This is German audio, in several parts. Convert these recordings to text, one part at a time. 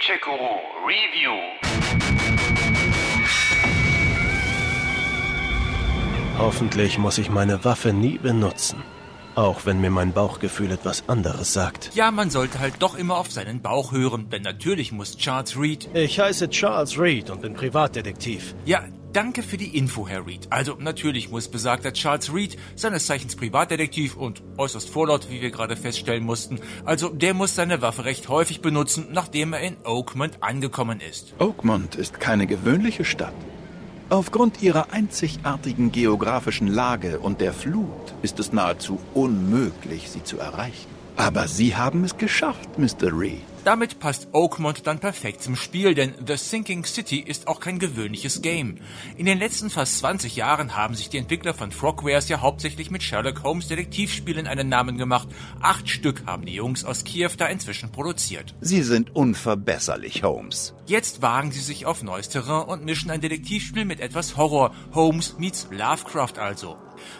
Ninjago Review. Hoffentlich muss ich meine Waffe nie benutzen. Auch wenn mir mein Bauchgefühl etwas anderes sagt. Ja, man sollte halt doch immer auf seinen Bauch hören, denn natürlich muss Charles Reed. Ich heiße Charles Reed und bin Privatdetektiv. Ja, danke für die Info, Herr Reed. Also natürlich muss besagter Charles Reed, seines Zeichens Privatdetektiv und äußerst vorlaut, wie wir gerade feststellen mussten, also der muss seine Waffe recht häufig benutzen, nachdem er in Oakmont angekommen ist. Oakmont ist keine gewöhnliche Stadt. Aufgrund ihrer einzigartigen geografischen Lage und der Flut ist es nahezu unmöglich, sie zu erreichen. Aber Sie haben es geschafft, Mr. Reed. Damit passt Oakmont dann perfekt zum Spiel, denn The Sinking City ist auch kein gewöhnliches Game. In den letzten fast 20 Jahren haben sich die Entwickler von Frogwares ja hauptsächlich mit Sherlock Holmes Detektivspielen einen Namen gemacht. Acht Stück haben die Jungs aus Kiew da inzwischen produziert. Sie sind unverbesserlich, Holmes. Jetzt wagen sie sich auf neues Terrain und mischen ein Detektivspiel mit etwas Horror. Holmes meets Lovecraft also.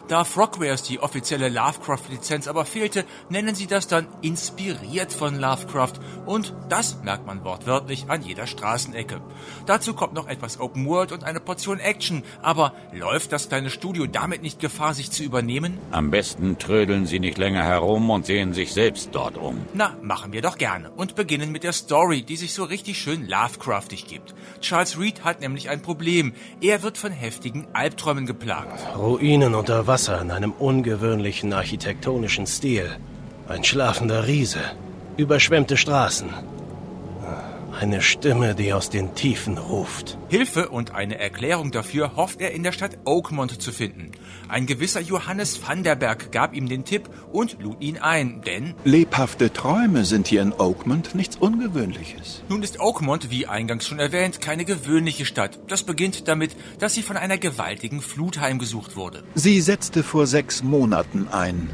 Da Frogwares die offizielle Lovecraft-Lizenz aber fehlte, nennen sie das dann inspiriert von Lovecraft und das merkt man wortwörtlich an jeder Straßenecke. Dazu kommt noch etwas Open World und eine Portion Action, aber läuft das kleine Studio damit nicht Gefahr, sich zu übernehmen? Am besten trödeln Sie nicht länger herum und sehen sich selbst dort um. Na, machen wir doch gerne und beginnen mit der Story, die sich so richtig schön Lovecraftig gibt. Charles Reed hat nämlich ein Problem. Er wird von heftigen Albträumen geplagt. Ruinen unter Wasser in einem ungewöhnlichen architektonischen Stil. Ein schlafender Riese. Überschwemmte Straßen. Eine Stimme, die aus den Tiefen ruft. Hilfe und eine Erklärung dafür hofft er in der Stadt Oakmont zu finden. Ein gewisser Johannes van der Berg gab ihm den Tipp und lud ihn ein, denn Lebhafte Träume sind hier in Oakmont nichts Ungewöhnliches. nun ist Oakmont, wie eingangs schon erwähnt, keine gewöhnliche Stadt. Das beginnt damit, dass sie von einer gewaltigen Flut heimgesucht wurde. Sie setzte vor sechs Monaten ein.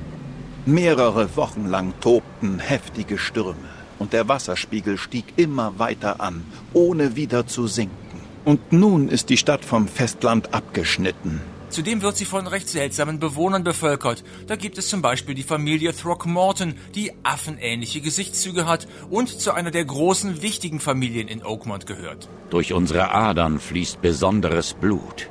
Mehrere Wochen lang tobten heftige Stürme und der Wasserspiegel stieg immer weiter an, ohne wieder zu sinken. Und nun ist die Stadt vom Festland abgeschnitten. Zudem wird sie von recht seltsamen Bewohnern bevölkert. Da gibt es zum Beispiel die Familie Throckmorton, die affenähnliche Gesichtszüge hat und zu einer der großen wichtigen Familien in Oakmont gehört. Durch unsere Adern fließt besonderes Blut.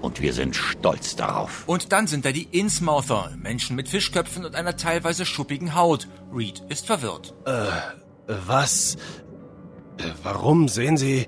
Und wir sind stolz darauf. Und dann sind da die Innsmouther, Menschen mit Fischköpfen und einer teilweise schuppigen Haut. Reed ist verwirrt. Was? Äh, Warum sehen Sie äh,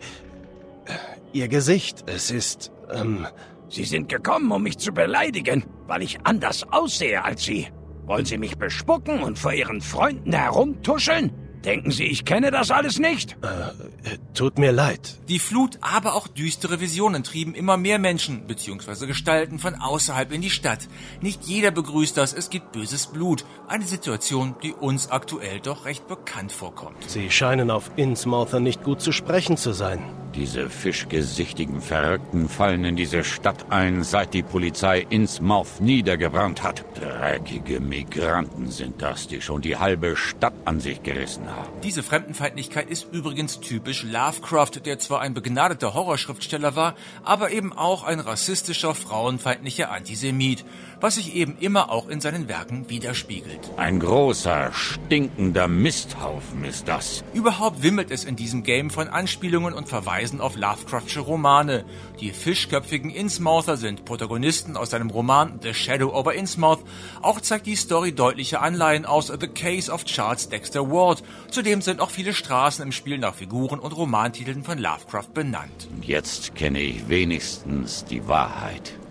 Ihr Gesicht? Es ist, ähm, Sie sind gekommen, um mich zu beleidigen, weil ich anders aussehe als Sie. Wollen Sie mich bespucken und vor Ihren Freunden herumtuscheln? Denken Sie, ich kenne das alles nicht? äh, tut mir leid. Die Flut, aber auch düstere Visionen trieben immer mehr Menschen bzw. Gestalten von außerhalb in die Stadt. Nicht jeder begrüßt das, es gibt böses Blut. Eine Situation, die uns aktuell doch recht bekannt vorkommt. Sie scheinen auf Innsmouther nicht gut zu sprechen zu sein. Diese fischgesichtigen Verrückten fallen in diese Stadt ein, seit die Polizei Innsmouth niedergebrannt hat. Dreckige Migranten sind das, die schon die halbe Stadt an sich gerissen haben. Diese Fremdenfeindlichkeit ist übrigens typisch Lovecraft, der zwar ein begnadeter Horrorschriftsteller war, aber eben auch ein rassistischer, frauenfeindlicher Antisemit, was sich eben immer auch in seinen Werken widerspiegelt. Ein großer, stinkender Misthaufen ist das. Überhaupt wimmelt es in diesem Game von Anspielungen und Verweisen auf Lovecraftsche Romane. Die fischköpfigen Innsmouther sind Protagonisten aus seinem Roman The Shadow over Innsmouth. Auch zeigt die Story deutliche Anleihen aus The Case of Charles Dexter Ward. Zudem sind auch viele Straßen im Spiel nach Figuren und Romantiteln von Lovecraft benannt. Jetzt kenne ich wenigstens die Wahrheit.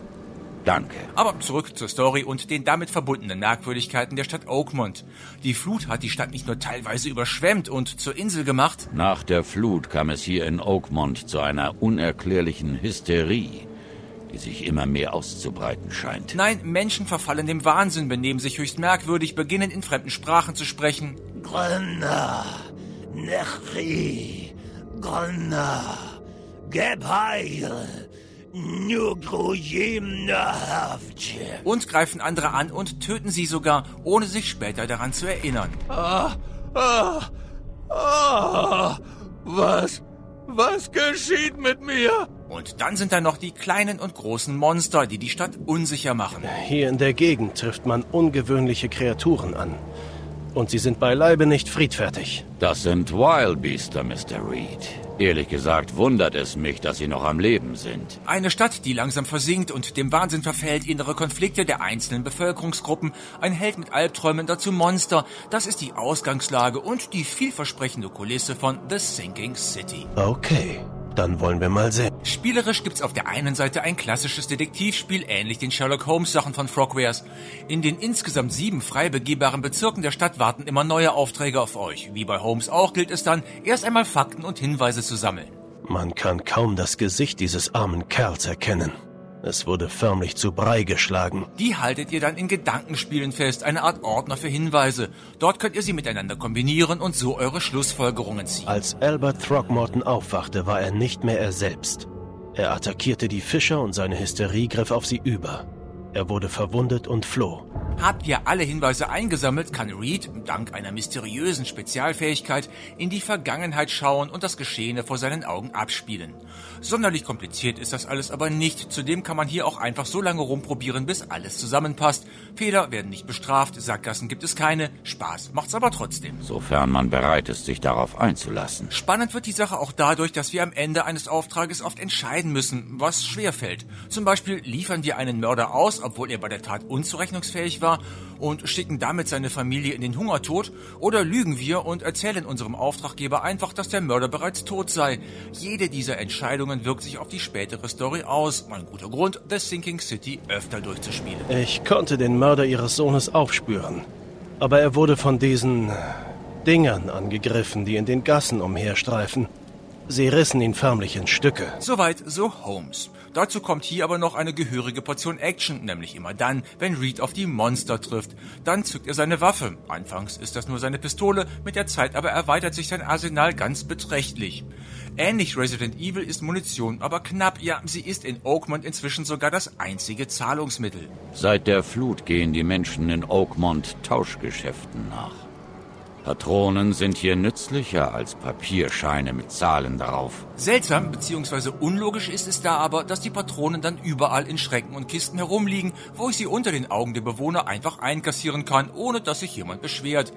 Danke. Aber zurück zur Story und den damit verbundenen Merkwürdigkeiten der Stadt Oakmont. Die Flut hat die Stadt nicht nur teilweise überschwemmt und zur Insel gemacht, Nach der Flut kam es hier in Oakmont zu einer unerklärlichen Hysterie, die sich immer mehr auszubreiten scheint. Nein, Menschen verfallen dem Wahnsinn, benehmen sich höchst merkwürdig, beginnen in fremden Sprachen zu sprechen. Grunna, Nechri, Grunna, Gebheil. Und greifen andere an und töten sie sogar, ohne sich später daran zu erinnern. Ah, ah, ah, was, was geschieht mit mir? Und dann sind da noch die kleinen und großen Monster, die die Stadt unsicher machen. Hier in der Gegend trifft man ungewöhnliche Kreaturen an. Und sie sind beileibe nicht friedfertig. Das sind Wildbeaster, Mr. Reed. Ehrlich gesagt wundert es mich, dass sie noch am Leben sind. Eine Stadt, die langsam versinkt und dem Wahnsinn verfällt, innere Konflikte der einzelnen Bevölkerungsgruppen, ein Held mit Albträumen, dazu Monster. Das ist die Ausgangslage und die vielversprechende Kulisse von The Sinking City. Okay. Dann wollen wir mal sehen. Spielerisch gibt's auf der einen Seite ein klassisches Detektivspiel, ähnlich den Sherlock Holmes Sachen von Frogwares. In den insgesamt sieben frei begehbaren Bezirken der Stadt warten immer neue Aufträge auf euch. Wie bei Holmes auch gilt es dann, erst einmal Fakten und Hinweise zu sammeln. Man kann kaum das Gesicht dieses armen Kerls erkennen. Es wurde förmlich zu Brei geschlagen. Die haltet ihr dann in Gedankenspielen fest, eine Art Ordner für Hinweise. Dort könnt ihr sie miteinander kombinieren und so eure Schlussfolgerungen ziehen. Als Albert Throckmorton aufwachte, war er nicht mehr er selbst. Er attackierte die Fischer und seine Hysterie griff auf sie über. Er wurde verwundet und floh. Habt ihr alle Hinweise eingesammelt, kann Reed, dank einer mysteriösen Spezialfähigkeit, in die Vergangenheit schauen und das Geschehene vor seinen Augen abspielen. Sonderlich kompliziert ist das alles aber nicht. Zudem kann man hier auch einfach so lange rumprobieren, bis alles zusammenpasst. Fehler werden nicht bestraft, Sackgassen gibt es keine. Spaß macht's aber trotzdem. Sofern man bereit ist, sich darauf einzulassen. Spannend wird die Sache auch dadurch, dass wir am Ende eines Auftrages oft entscheiden müssen, was schwerfällt. Zum Beispiel liefern wir einen Mörder aus, obwohl er bei der Tat unzurechnungsfähig war, und schicken damit seine Familie in den Hungertod, oder lügen wir und erzählen unserem Auftraggeber einfach, dass der Mörder bereits tot sei. Jede dieser Entscheidungen wirkt sich auf die spätere Story aus. Ein guter Grund, The Sinking City öfter durchzuspielen. Ich konnte den Mörder ihres Sohnes aufspüren. Aber er wurde von diesen Dingern angegriffen, die in den Gassen umherstreifen. Sie rissen ihn förmlich in Stücke. Soweit so Holmes. Dazu kommt hier aber noch eine gehörige Portion Action, nämlich immer dann, wenn Reed auf die Monster trifft. Dann zückt er seine Waffe. Anfangs ist das nur seine Pistole, mit der Zeit aber erweitert sich sein Arsenal ganz beträchtlich. Ähnlich Resident Evil ist Munition aber knapp, ja, sie ist in Oakmont inzwischen sogar das einzige Zahlungsmittel. Seit der Flut gehen die Menschen in Oakmont Tauschgeschäften nach. Patronen sind hier nützlicher als Papierscheine mit Zahlen drauf. Seltsam bzw. unlogisch ist es da aber, dass die Patronen dann überall in Schrecken und Kisten herumliegen, wo ich sie unter den Augen der Bewohner einfach einkassieren kann, ohne dass sich jemand beschwert.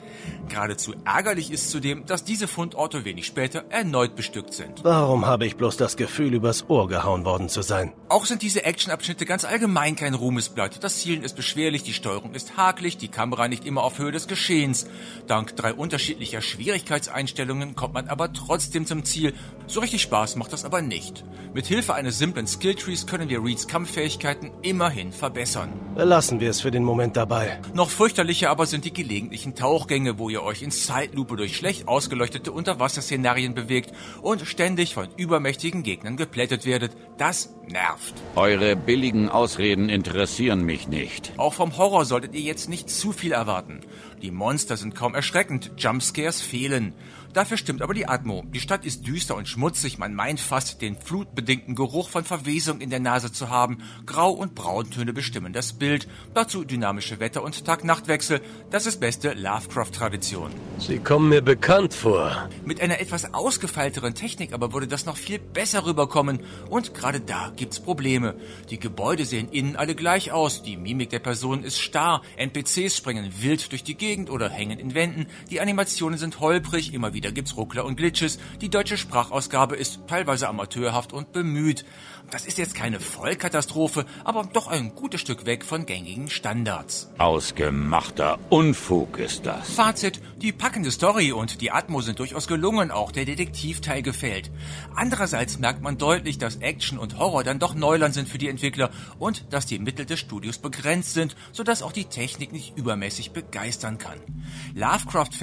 Geradezu ärgerlich ist zudem, dass diese Fundorte wenig später erneut bestückt sind. Warum habe ich bloß das Gefühl, übers Ohr gehauen worden zu sein? Auch sind diese Actionabschnitte ganz allgemein kein Ruhmesblatt. Das Zielen ist beschwerlich, die Steuerung ist hakelig, die Kamera nicht immer auf Höhe des Geschehens. Dank drei unterschiedlicher Schwierigkeitseinstellungen kommt man aber trotzdem zum Ziel. So richtig Spaß macht das aber nicht. Mit Hilfe eines simplen Skilltrees können wir Reeds Kampffähigkeiten immerhin verbessern. Lassen wir es für den Moment dabei. Noch fürchterlicher aber sind die gelegentlichen Tauchgänge, wo ihr euch in Zeitlupe durch schlecht ausgeleuchtete Unterwasserszenarien bewegt und ständig von übermächtigen Gegnern geplättet werdet. Das nervt. Eure billigen Ausreden interessieren mich nicht. Auch vom Horror solltet ihr jetzt nicht zu viel erwarten. Die Monster sind kaum erschreckend, Jumpscares fehlen. Dafür stimmt aber die Atmo. Die Stadt ist düster und schmutzig, man meint fast den flutbedingten Geruch von Verwesung in der Nase zu haben. Grau- und Brauntöne bestimmen das Bild. Dazu dynamische Wetter- und Tag-Nacht-Wechsel. Das ist beste Lovecraft-Tradition. Sie kommen mir bekannt vor. Mit einer etwas ausgefeilteren Technik aber würde das noch viel besser rüberkommen. Und gerade da gibt's Probleme. Die Gebäude sehen innen alle gleich aus. Die Mimik der Personen ist starr. NPCs springen wild durch die Gegend oder hängen in Wänden. Die Animationen sind holprig, immer wieder gibt's Ruckler und Glitches. Die deutsche Sprachausgabe ist teilweise amateurhaft und bemüht. Das ist jetzt keine Vollkatastrophe, aber doch ein gutes Stück weg von gängigen Standards. Ausgemachter Unfug ist das. Fazit, die packende Story und die Atmo sind durchaus gelungen, auch der Detektivteil gefällt. Andererseits merkt man deutlich, dass Action und Horror dann doch Neuland sind für die Entwickler und dass die Mittel des Studios begrenzt sind, sodass auch die Technik nicht übermäßig begeistern kann.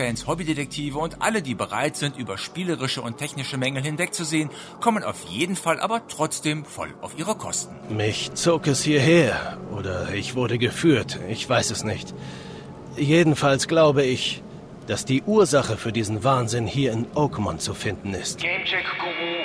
Lovecraft-Fans, Hobbydetektive und alle, die bereit sind, über spielerische und technische Mängel hinwegzusehen, kommen auf jeden Fall aber trotzdem voll auf ihre Kosten. Mich zog es hierher. Oder ich wurde geführt. Ich weiß es nicht. Jedenfalls glaube ich, dass die Ursache für diesen Wahnsinn hier in Oakmont zu finden ist. Gamecheck Guru